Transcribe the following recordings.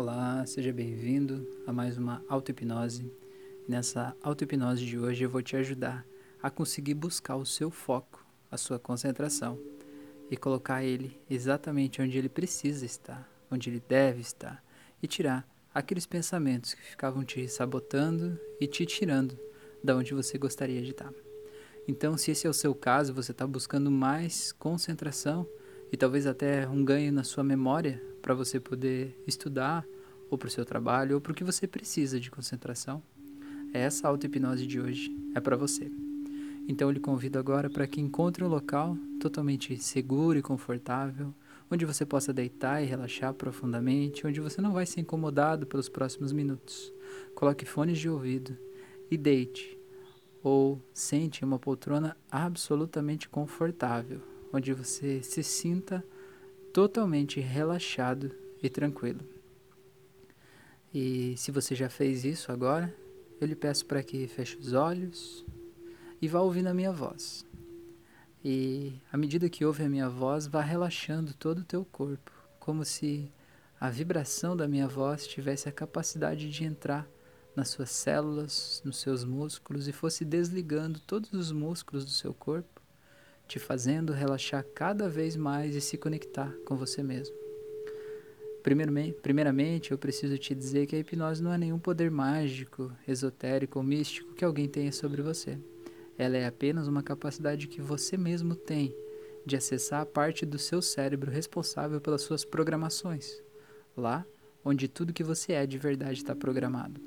Olá, seja bem-vindo a mais uma auto-hipnose. Nessa auto-hipnose de hoje eu vou te ajudar a conseguir buscar o seu foco, a sua concentração e colocar ele exatamente onde ele precisa estar, onde ele deve estar e tirar aqueles pensamentos que ficavam te sabotando e te tirando da onde você gostaria de estar. Então, se esse é o seu caso, você está buscando mais concentração e talvez até um ganho na sua memória para você poder estudar ou para o seu trabalho ou para o que você precisa de concentração, essa auto-hipnose de hoje é para você. Então eu lhe convido agora para que encontre um local totalmente seguro e confortável, onde você possa deitar e relaxar profundamente, onde você não vai ser incomodado pelos próximos minutos. Coloque fones de ouvido e deite ou sente uma poltrona absolutamente confortável, onde você se sinta totalmente relaxado e tranquilo. E se você já fez isso agora, eu lhe peço para que feche os olhos e vá ouvindo a minha voz. E à medida que ouve a minha voz, vá relaxando todo o teu corpo, como se a vibração da minha voz tivesse a capacidade de entrar nas suas células, nos seus músculos e fosse desligando todos os músculos do seu corpo te fazendo relaxar cada vez mais e se conectar com você mesmo. Primeiramente, eu preciso te dizer que a hipnose não é nenhum poder mágico, esotérico ou místico que alguém tenha sobre você. Ela é apenas uma capacidade que você mesmo tem de acessar a parte do seu cérebro responsável pelas suas programações, lá onde tudo que você é de verdade está programado.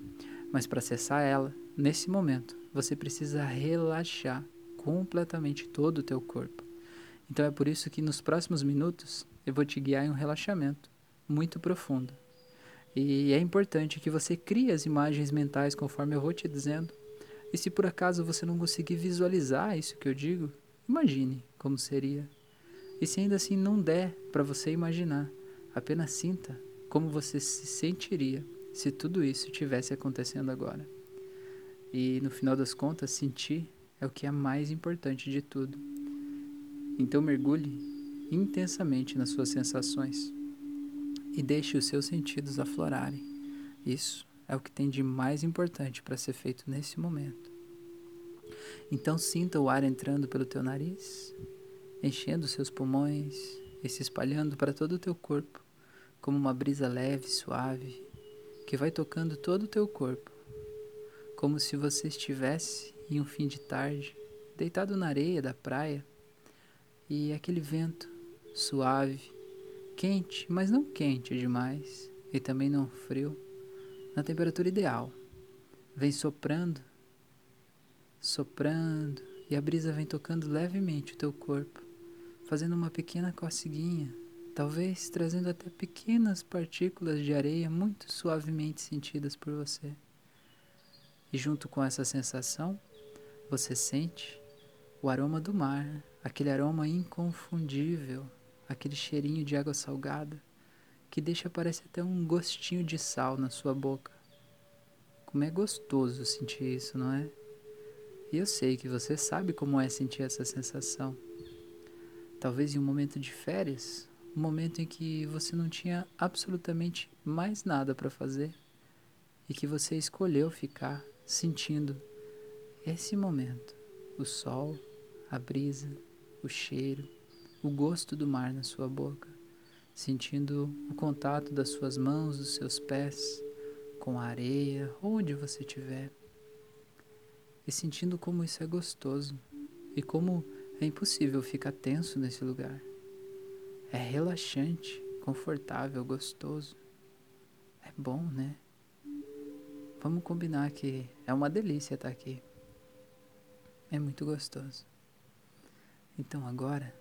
Mas para acessar ela, nesse momento, você precisa relaxar completamente todo o teu corpo. Então é por isso que nos próximos minutos eu vou te guiar em um relaxamento muito profundo. E é importante que você crie as imagens mentais conforme eu vou te dizendo. E se por acaso você não conseguir visualizar isso que eu digo, imagine como seria. E se ainda assim não der para você imaginar, apenas sinta como você se sentiria se tudo isso tivesse acontecendo agora. E no final das contas, sentir é o que é mais importante de tudo. Então mergulhe intensamente nas suas sensações e deixe os seus sentidos aflorarem. Isso é o que tem de mais importante para ser feito nesse momento. Então sinta o ar entrando pelo teu nariz, enchendo seus pulmões e se espalhando para todo o teu corpo, como uma brisa leve e suave que vai tocando todo o teu corpo, como se você estivesse em um fim de tarde, deitado na areia da praia, e aquele vento suave, quente, mas não quente demais, e também não frio, na temperatura ideal, vem soprando, soprando, e a brisa vem tocando levemente o teu corpo, fazendo uma pequena coceguinha, talvez trazendo até pequenas partículas de areia muito suavemente sentidas por você. E junto com essa sensação, você sente o aroma do mar, aquele aroma inconfundível, aquele cheirinho de água salgada que deixa parece até um gostinho de sal na sua boca. Como é gostoso sentir isso, não é? E eu sei que você sabe como é sentir essa sensação. Talvez em um momento de férias, um momento em que você não tinha absolutamente mais nada para fazer e que você escolheu ficar sentindo esse momento, o sol, a brisa, o cheiro, o gosto do mar na sua boca, sentindo o contato das suas mãos, dos seus pés com a areia, onde você estiver, e sentindo como isso é gostoso e como é impossível ficar tenso nesse lugar. É relaxante, confortável, gostoso. É bom, né? Vamos combinar que é uma delícia estar aqui. É muito gostoso. Então agora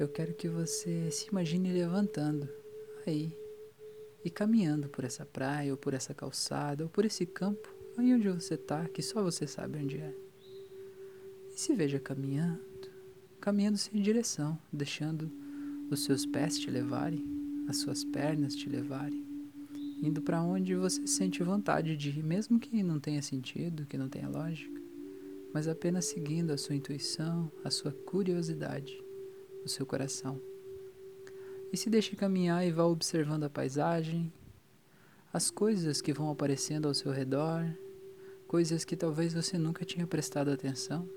eu quero que você se imagine levantando aí e caminhando por essa praia, ou por essa calçada, ou por esse campo, aí onde você está, que só você sabe onde é. E se veja caminhando, caminhando sem direção, deixando os seus pés te levarem, as suas pernas te levarem, indo para onde você sente vontade de ir, mesmo que não tenha sentido, que não tenha lógica mas apenas seguindo a sua intuição, a sua curiosidade, o seu coração. E se deixe caminhar e vá observando a paisagem, as coisas que vão aparecendo ao seu redor, coisas que talvez você nunca tinha prestado atenção,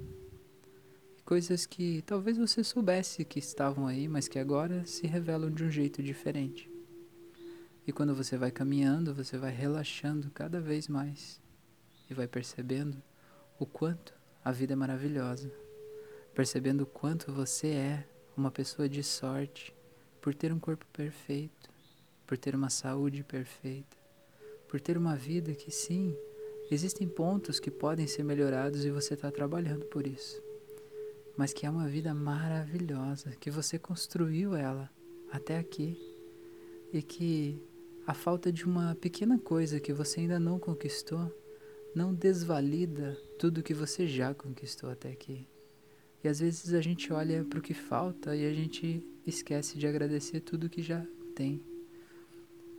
coisas que talvez você soubesse que estavam aí, mas que agora se revelam de um jeito diferente. E quando você vai caminhando, você vai relaxando cada vez mais e vai percebendo o quanto a vida é maravilhosa, percebendo o quanto você é uma pessoa de sorte por ter um corpo perfeito, por ter uma saúde perfeita, por ter uma vida que sim Existem pontos que podem ser melhorados e você está trabalhando por isso. Mas que é uma vida maravilhosa, que você construiu ela até aqui e que a falta de uma pequena coisa que você ainda não conquistou não desvalida tudo que você já conquistou até aqui. E às vezes a gente olha para o que falta e a gente esquece de agradecer tudo que já tem.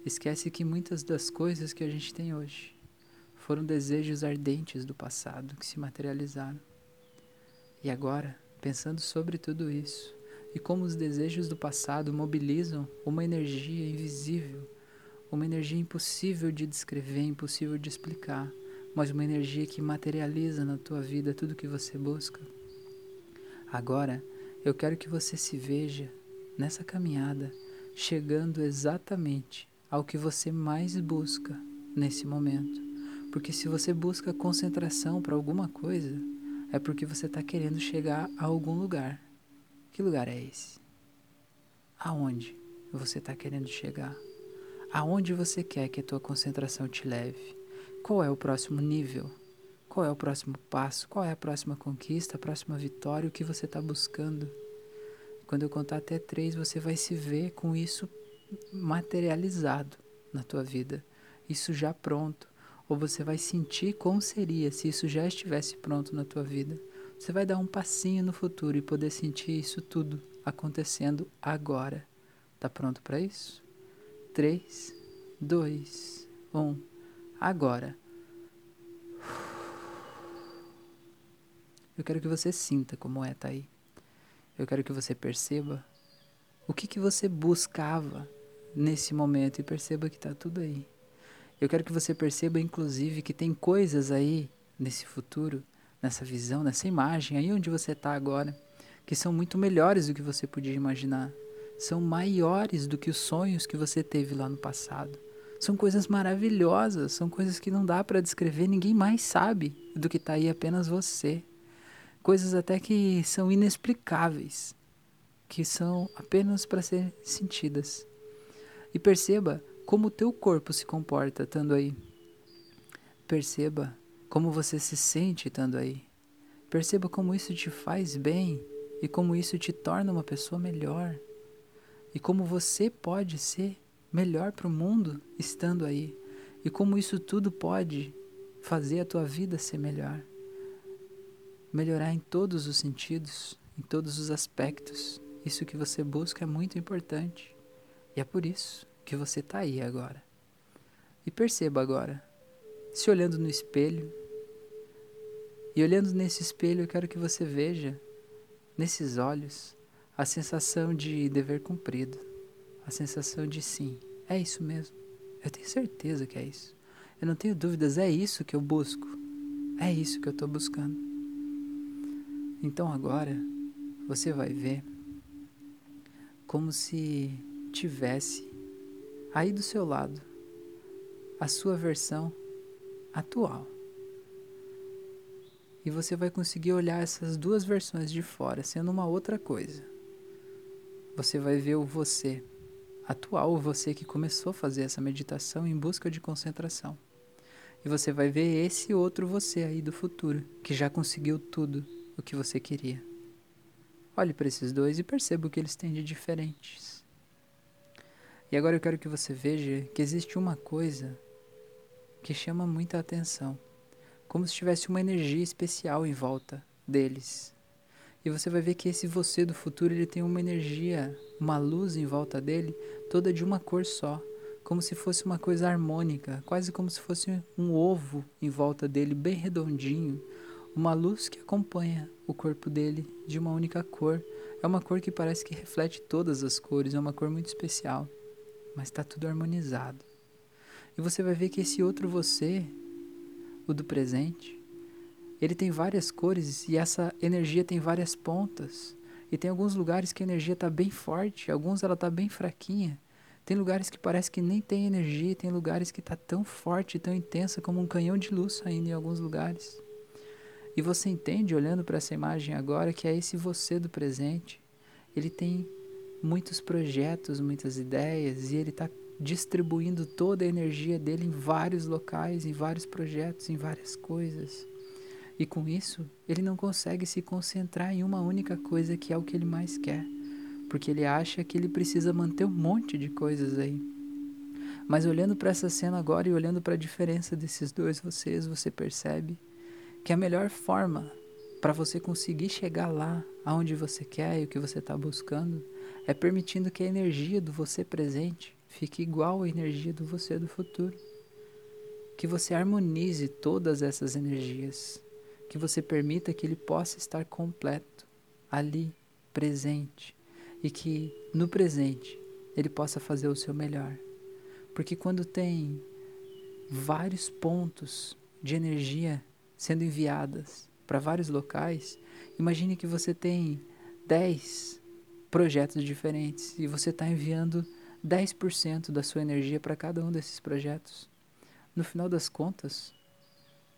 Esquece que muitas das coisas que a gente tem hoje foram desejos ardentes do passado que se materializaram. E agora, pensando sobre tudo isso, e como os desejos do passado mobilizam uma energia invisível, uma energia impossível de descrever, impossível de explicar, mas uma energia que materializa na tua vida tudo que você busca. Agora, eu quero que você se veja nessa caminhada, chegando exatamente ao que você mais busca nesse momento. Porque se você busca concentração para alguma coisa, é porque você está querendo chegar a algum lugar. Que lugar é esse? Aonde você está querendo chegar? Aonde você quer que a tua concentração te leve? Qual é o próximo nível? Qual é o próximo passo? Qual é a próxima conquista, a próxima vitória? O que você está buscando? Quando eu contar até três, você vai se ver com isso materializado na tua vida. Isso já pronto ou você vai sentir como seria se isso já estivesse pronto na tua vida. Você vai dar um passinho no futuro e poder sentir isso tudo acontecendo agora. Tá pronto para isso? 3, 2, 1. Agora. Eu quero que você sinta como é tá aí. Eu quero que você perceba o que, que você buscava nesse momento e perceba que tá tudo aí. Eu quero que você perceba, inclusive, que tem coisas aí nesse futuro, nessa visão, nessa imagem, aí onde você está agora, que são muito melhores do que você podia imaginar. São maiores do que os sonhos que você teve lá no passado. São coisas maravilhosas, são coisas que não dá para descrever, ninguém mais sabe do que está aí, apenas você. Coisas até que são inexplicáveis, que são apenas para ser sentidas. E perceba como o teu corpo se comporta estando aí. Perceba como você se sente estando aí. Perceba como isso te faz bem e como isso te torna uma pessoa melhor. E como você pode ser melhor para o mundo estando aí. E como isso tudo pode fazer a tua vida ser melhor. Melhorar em todos os sentidos, em todos os aspectos. Isso que você busca é muito importante. E é por isso que você está aí agora. E perceba agora, se olhando no espelho, e olhando nesse espelho, eu quero que você veja, nesses olhos, a sensação de dever cumprido, a sensação de sim, é isso mesmo. Eu tenho certeza que é isso. Eu não tenho dúvidas, é isso que eu busco. É isso que eu estou buscando. Então agora você vai ver como se tivesse aí do seu lado a sua versão atual. E você vai conseguir olhar essas duas versões de fora sendo uma outra coisa. Você vai ver o você atual, você que começou a fazer essa meditação em busca de concentração. E você vai ver esse outro você aí do futuro, que já conseguiu tudo o que você queria. Olhe para esses dois e perceba o que eles têm de diferentes. E agora eu quero que você veja que existe uma coisa que chama muita atenção, como se tivesse uma energia especial em volta deles. E você vai ver que esse você do futuro ele tem uma energia, uma luz em volta dele, toda de uma cor só, como se fosse uma coisa harmônica, quase como se fosse um ovo em volta dele, bem redondinho, uma luz que acompanha o corpo dele de uma única cor. É uma cor que parece que reflete todas as cores, é uma cor muito especial mas está tudo harmonizado. E você vai ver que esse outro você, o do presente, ele tem várias cores e essa energia tem várias pontas. E tem alguns lugares que a energia está bem forte, alguns ela está bem fraquinha. Tem lugares que parece que nem tem energia, tem lugares que está tão forte, tão intensa como um canhão de luz saindo em alguns lugares. E você entende, olhando para essa imagem agora, que é esse você do presente. Ele tem muitos projetos, muitas ideias, e ele está distribuindo toda a energia dele em vários locais, em vários projetos, em várias coisas. E com isso, ele não consegue se concentrar em uma única coisa que é o que ele mais quer, porque ele acha que ele precisa manter um monte de coisas aí. Mas olhando para essa cena agora e olhando para a diferença desses dois vocês, você percebe que a melhor forma para você conseguir chegar lá aonde você quer e o que você está buscando é permitindo que a energia do você presente fique igual à energia do você do futuro. Que você harmonize todas essas energias que você permita que ele possa estar completo, ali, presente, e que no presente ele possa fazer o seu melhor. Porque quando tem vários pontos de energia sendo enviadas para vários locais, imagine que você tem 10 projetos diferentes e você está enviando 10% da sua energia para cada um desses projetos. No final das contas,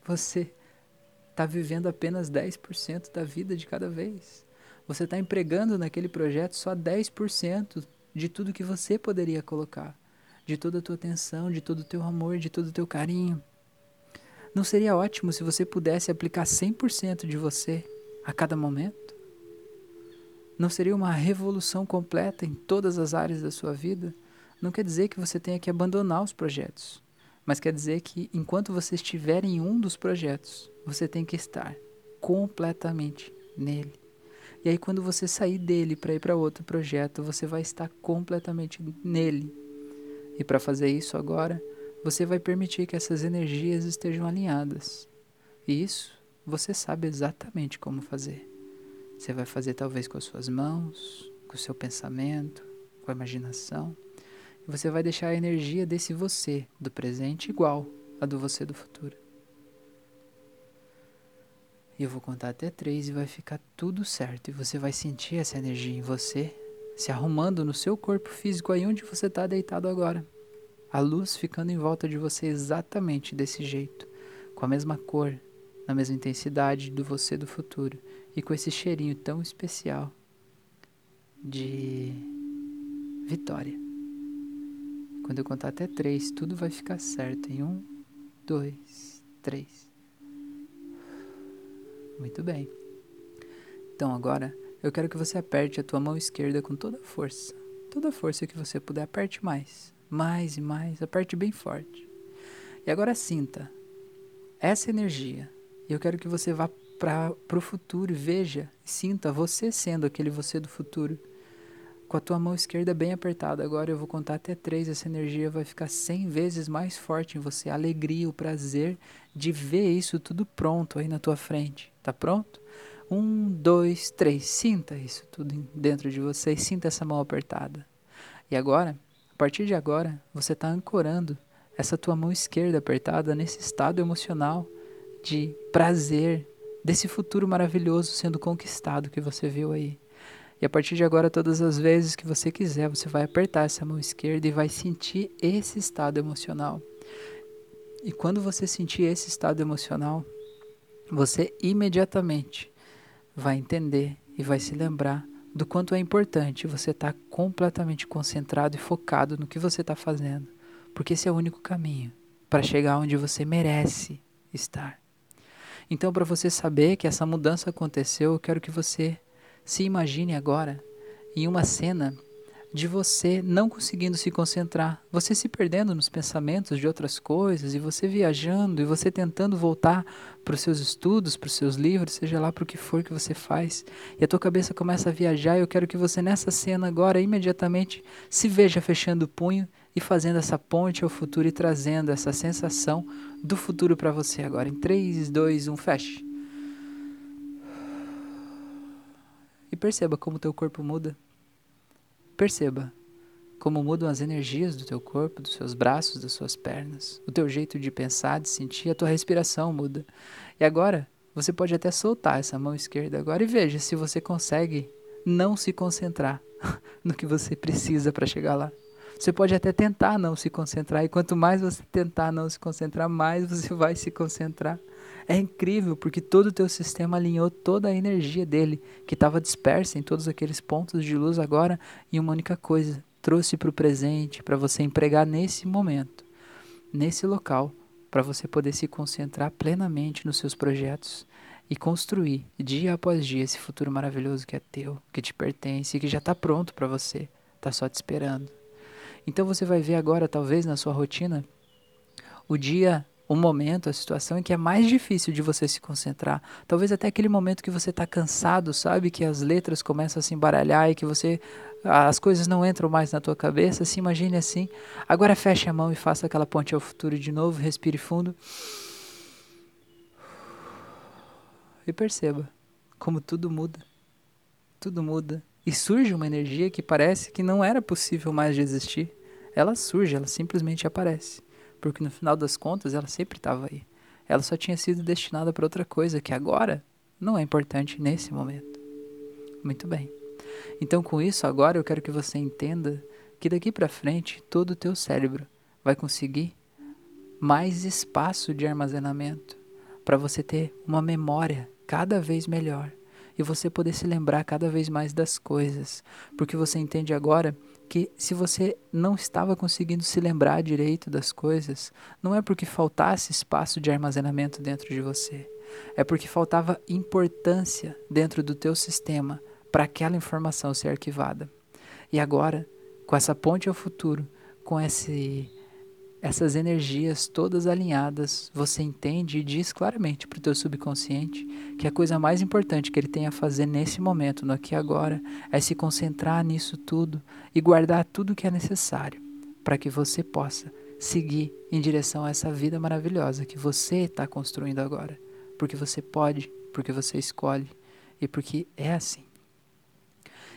você está vivendo apenas 10% da vida de cada vez. Você está empregando naquele projeto só 10% de tudo que você poderia colocar, de toda a tua atenção, de todo o teu amor, de todo o teu carinho. Não seria ótimo se você pudesse aplicar 100% de você a cada momento? Não seria uma revolução completa em todas as áreas da sua vida? Não quer dizer que você tenha que abandonar os projetos, mas quer dizer que enquanto você estiver em um dos projetos, você tem que estar completamente nele. E aí, quando você sair dele para ir para outro projeto, você vai estar completamente nele. E para fazer isso agora, você vai permitir que essas energias estejam alinhadas. E isso você sabe exatamente como fazer. Você vai fazer talvez com as suas mãos, com o seu pensamento, com a imaginação. Você vai deixar a energia desse você do presente igual à do você do futuro. E eu vou contar até três e vai ficar tudo certo. E você vai sentir essa energia em você se arrumando no seu corpo físico aí onde você está deitado agora. A luz ficando em volta de você exatamente desse jeito, com a mesma cor, na mesma intensidade do você do futuro e com esse cheirinho tão especial de vitória. Quando eu contar até três, tudo vai ficar certo. Em um, dois, três. Muito bem. Então agora eu quero que você aperte a tua mão esquerda com toda a força. Toda a força que você puder, aperte mais. Mais e mais, aperte bem forte. E agora sinta essa energia. E eu quero que você vá para o futuro e veja, sinta você sendo aquele você do futuro. Com a tua mão esquerda bem apertada. Agora eu vou contar até três. Essa energia vai ficar cem vezes mais forte em você. A alegria, o prazer de ver isso tudo pronto aí na tua frente. Tá pronto? Um, dois, três. Sinta isso tudo dentro de você sinta essa mão apertada. E agora, a partir de agora, você está ancorando essa tua mão esquerda apertada nesse estado emocional de prazer, desse futuro maravilhoso sendo conquistado que você viu aí. E a partir de agora, todas as vezes que você quiser, você vai apertar essa mão esquerda e vai sentir esse estado emocional. E quando você sentir esse estado emocional, você imediatamente vai entender e vai se lembrar do quanto é importante você estar tá completamente concentrado e focado no que você está fazendo, porque esse é o único caminho para chegar onde você merece estar. Então, para você saber que essa mudança aconteceu, eu quero que você se imagine agora em uma cena de você não conseguindo se concentrar, você se perdendo nos pensamentos de outras coisas e você viajando e você tentando voltar para os seus estudos, para os seus livros, seja lá para o que for que você faz, e a tua cabeça começa a viajar. Eu quero que você nessa cena agora imediatamente se veja fechando o punho e fazendo essa ponte ao futuro e trazendo essa sensação do futuro para você agora. Em 3, 2, 1, feche. E perceba como teu corpo muda. Perceba como mudam as energias do teu corpo, dos seus braços, das suas pernas. O teu jeito de pensar, de sentir, a tua respiração muda. E agora, você pode até soltar essa mão esquerda agora e veja se você consegue não se concentrar no que você precisa para chegar lá. Você pode até tentar não se concentrar, e quanto mais você tentar não se concentrar, mais você vai se concentrar. É incrível porque todo o teu sistema alinhou toda a energia dele, que estava dispersa em todos aqueles pontos de luz agora em uma única coisa. Trouxe para o presente, para você empregar nesse momento, nesse local, para você poder se concentrar plenamente nos seus projetos e construir dia após dia esse futuro maravilhoso que é teu, que te pertence e que já está pronto para você, está só te esperando. Então você vai ver agora, talvez na sua rotina, o dia o momento, a situação em que é mais difícil de você se concentrar. Talvez até aquele momento que você está cansado, sabe? Que as letras começam a se embaralhar e que você. as coisas não entram mais na tua cabeça. Se imagine assim. Agora feche a mão e faça aquela ponte ao futuro de novo. Respire fundo. E perceba como tudo muda. Tudo muda. E surge uma energia que parece que não era possível mais de existir. Ela surge, ela simplesmente aparece porque no final das contas ela sempre estava aí. Ela só tinha sido destinada para outra coisa que agora não é importante nesse momento. Muito bem. Então, com isso, agora eu quero que você entenda que daqui para frente todo o teu cérebro vai conseguir mais espaço de armazenamento para você ter uma memória cada vez melhor e você poder se lembrar cada vez mais das coisas, porque você entende agora que se você não estava conseguindo se lembrar direito das coisas, não é porque faltasse espaço de armazenamento dentro de você, é porque faltava importância dentro do teu sistema para aquela informação ser arquivada. E agora, com essa ponte ao futuro, com esse essas energias todas alinhadas, você entende e diz claramente para o teu subconsciente que a coisa mais importante que ele tem a fazer nesse momento, no aqui e agora, é se concentrar nisso tudo e guardar tudo que é necessário para que você possa seguir em direção a essa vida maravilhosa que você está construindo agora. Porque você pode, porque você escolhe e porque é assim.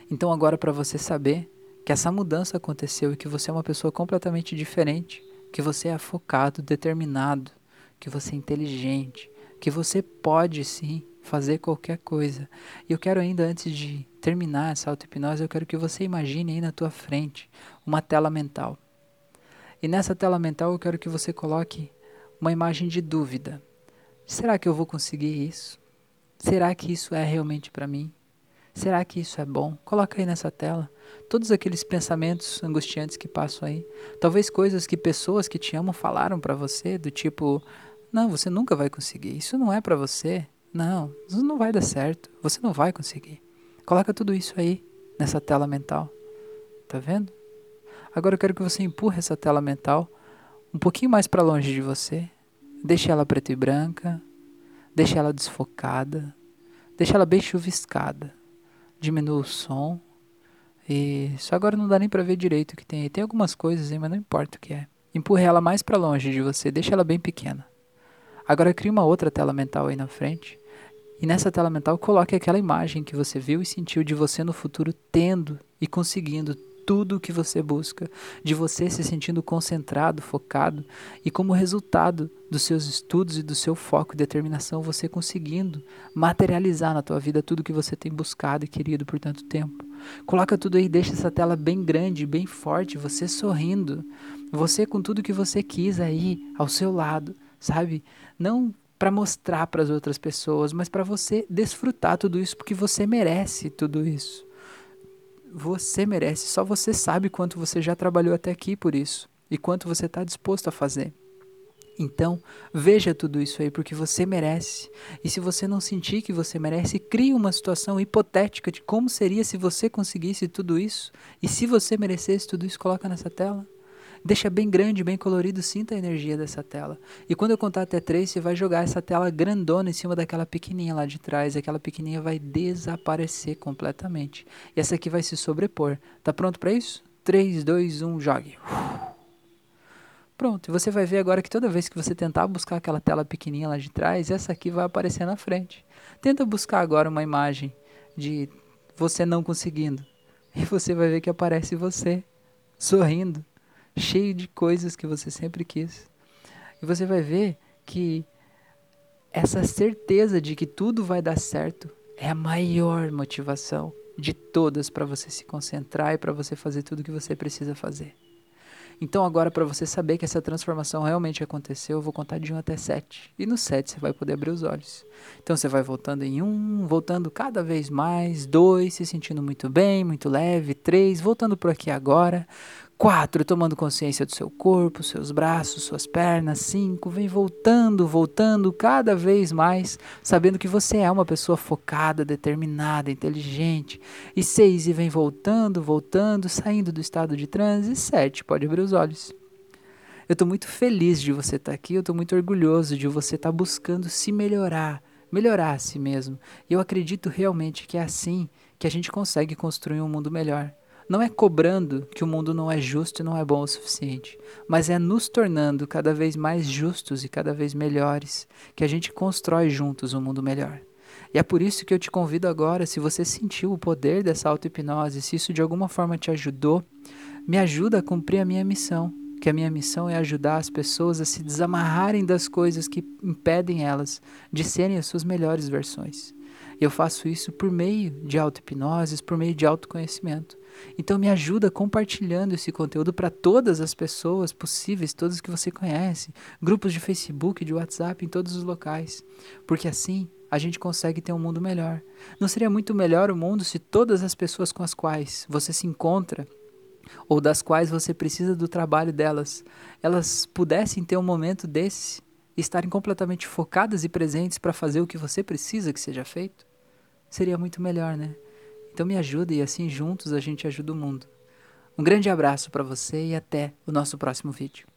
Então, agora, para você saber que essa mudança aconteceu e que você é uma pessoa completamente diferente, que você é focado, determinado, que você é inteligente, que você pode sim fazer qualquer coisa. E eu quero ainda antes de terminar essa auto-hipnose, eu quero que você imagine aí na tua frente uma tela mental. E nessa tela mental eu quero que você coloque uma imagem de dúvida. Será que eu vou conseguir isso? Será que isso é realmente para mim? Será que isso é bom? Coloca aí nessa tela todos aqueles pensamentos angustiantes que passam aí. Talvez coisas que pessoas que te amam falaram para você, do tipo: "Não, você nunca vai conseguir. Isso não é para você. Não, isso não vai dar certo. Você não vai conseguir." Coloca tudo isso aí nessa tela mental. Tá vendo? Agora eu quero que você empurre essa tela mental um pouquinho mais para longe de você. Deixe ela preta e branca. Deixe ela desfocada. Deixe ela bem chuviscada diminua o som. E só agora não dá nem para ver direito o que tem aí. Tem algumas coisas aí, mas não importa o que é. Empurre ela mais para longe de você, deixa ela bem pequena. Agora crie uma outra tela mental aí na frente. E nessa tela mental coloque aquela imagem que você viu e sentiu de você no futuro tendo e conseguindo tudo o que você busca, de você se sentindo concentrado, focado e como resultado dos seus estudos e do seu foco e determinação, você conseguindo materializar na tua vida tudo que você tem buscado e querido por tanto tempo. Coloca tudo aí, deixa essa tela bem grande, bem forte, você sorrindo, você com tudo que você quis aí ao seu lado, sabe? Não para mostrar para as outras pessoas, mas para você desfrutar tudo isso porque você merece tudo isso. Você merece, só você sabe quanto você já trabalhou até aqui por isso e quanto você está disposto a fazer. Então, veja tudo isso aí porque você merece. E se você não sentir que você merece, crie uma situação hipotética de como seria se você conseguisse tudo isso. E se você merecesse tudo isso, coloca nessa tela. Deixa bem grande, bem colorido, sinta a energia dessa tela. E quando eu contar até três, você vai jogar essa tela grandona em cima daquela pequenininha lá de trás. Aquela pequenininha vai desaparecer completamente. E essa aqui vai se sobrepor. Tá pronto para isso? 3, 2, 1, jogue. Pronto, e você vai ver agora que toda vez que você tentar buscar aquela tela pequenininha lá de trás, essa aqui vai aparecer na frente. Tenta buscar agora uma imagem de você não conseguindo. E você vai ver que aparece você sorrindo, cheio de coisas que você sempre quis. E você vai ver que essa certeza de que tudo vai dar certo é a maior motivação de todas para você se concentrar e para você fazer tudo que você precisa fazer. Então agora para você saber que essa transformação realmente aconteceu, eu vou contar de 1 até 7. E no 7 você vai poder abrir os olhos. Então você vai voltando em 1, voltando cada vez mais, 2, se sentindo muito bem, muito leve, 3, voltando por aqui agora, Quatro, tomando consciência do seu corpo, seus braços, suas pernas. Cinco, vem voltando, voltando cada vez mais, sabendo que você é uma pessoa focada, determinada, inteligente. E seis, e vem voltando, voltando, saindo do estado de transe. E sete, pode abrir os olhos. Eu estou muito feliz de você estar tá aqui, eu estou muito orgulhoso de você estar tá buscando se melhorar, melhorar a si mesmo. E eu acredito realmente que é assim que a gente consegue construir um mundo melhor. Não é cobrando que o mundo não é justo e não é bom o suficiente, mas é nos tornando cada vez mais justos e cada vez melhores que a gente constrói juntos um mundo melhor. E é por isso que eu te convido agora, se você sentiu o poder dessa auto-hipnose, se isso de alguma forma te ajudou, me ajuda a cumprir a minha missão, que a minha missão é ajudar as pessoas a se desamarrarem das coisas que impedem elas de serem as suas melhores versões. E eu faço isso por meio de auto-hipnoses, por meio de autoconhecimento. Então me ajuda compartilhando esse conteúdo para todas as pessoas possíveis, todas que você conhece, grupos de Facebook, de WhatsApp, em todos os locais. Porque assim a gente consegue ter um mundo melhor. Não seria muito melhor o mundo se todas as pessoas com as quais você se encontra ou das quais você precisa do trabalho delas, elas pudessem ter um momento desse, estarem completamente focadas e presentes para fazer o que você precisa que seja feito? Seria muito melhor, né? Então me ajuda e assim juntos a gente ajuda o mundo. Um grande abraço para você e até o nosso próximo vídeo.